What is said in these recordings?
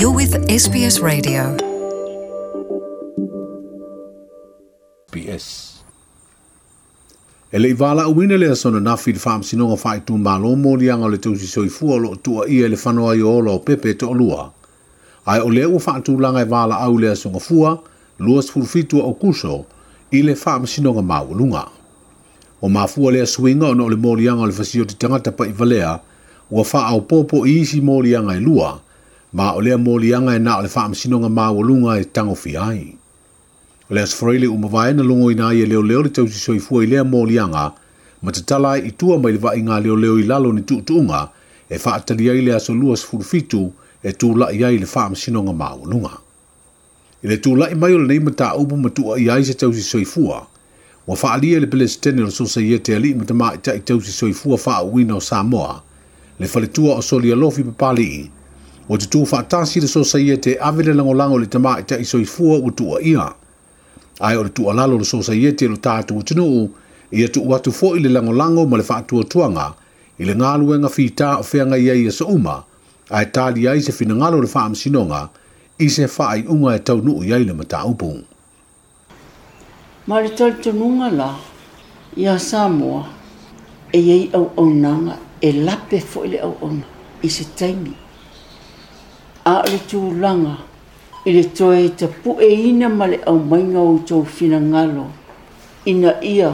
You're with SBS Radio. SBS. E le vala uina le asona na fi fam sinonga fai tu malo mo li anga le tusi soifua lo tua ia le fanoa i olo pepe to lua. Ai o le u fa tu langa e vala au le asonga fua, luas fulfitu o kuso, i le fam mau lunga O mafua le swinga ono le molianga le fasio te tangata pa i valea, ua fa au popo i isi molianga i lua, ma o lea mō lianga e nā o le wha amasinonga mā walunga e tango fi ai. O lea sfraile u mawae na lungo ina ia e leo leo le tausi soi fua i lea mō lianga, ma te tala i tua mai le wa inga leo leo i lalo ni tuutuunga e wha atali ai lea so lua sfurufitu e tū lai ai le e wha amasinonga mā walunga. I le tū lai mai o le neima tā upu ma tua i ai se tausi soi fua, wa wha alia le pele stene lo sosa ia te alii ma te mā i tausi soi fua wha uina o Samoa, le faletua o soli alofi papali i, o te tuwhaatasi e le sosa ia te avele lango le tamā i tai soifua u tua ia. Ai o le tua lalo le sosa ia e te lo tātu utinu u, ia tu watu fo le lango ma le whaatua tuanga, i le ngāluenga whītā o whianga ia ia e sa uma, ai tāli ai se whinangalo le whaam sinonga, i se whaai unga e tau nuu iai le mata upu. Ma le tautununga la, ia Samoa, e iei au au nanga, e lape fo le au au, i se taimi, a le langa i le toe te pu e ina ma le au mainga o tō whina ngalo. Ina ia,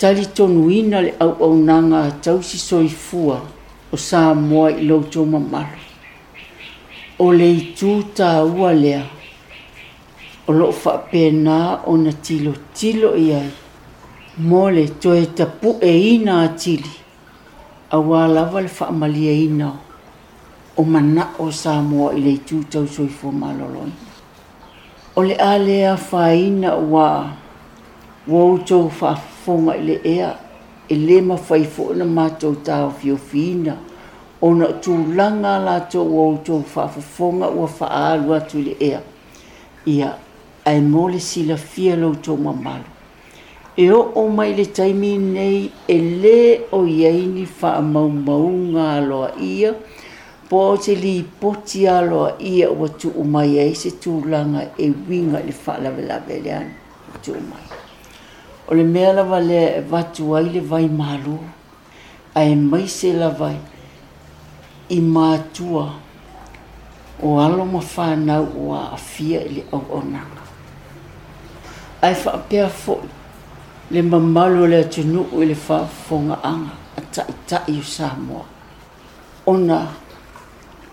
tali tonu ina le au au nanga a tausi soi fua o sā moa i lau tō mamaro. O le i tū tā ua lea, o lo wha pēnā o na tilo tilo i ai, mō le toe te pu e ina a tili, a wā lawa le wha ina o o mana o sa moa i le tū tau soi fō maloloi. O le alea whaina wā, wau tau whaafonga i le ea, e le mawhai fō na mātou tāo fio fina, o na tū langa la tō wau tau whaafonga ua whaalu atu le ea. Ia, ai mōle sila la fia lau tō malo. E o o mai le taimi nei, e le o iaini whaamau maunga aloa ia, e le ia, po se li poti alo ia o tu umai e se tu langa e winga le fala vela vele an tu umai. O le mea lava le vatu ai le vai malo a mai se lava i mātua o alo ma whanau o a awhia i le au onanga. Ai whaapea fo'i le mamalo le atunu o le fa fonga anga ta taitai o Samoa. Ona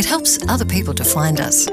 It helps other people to find us.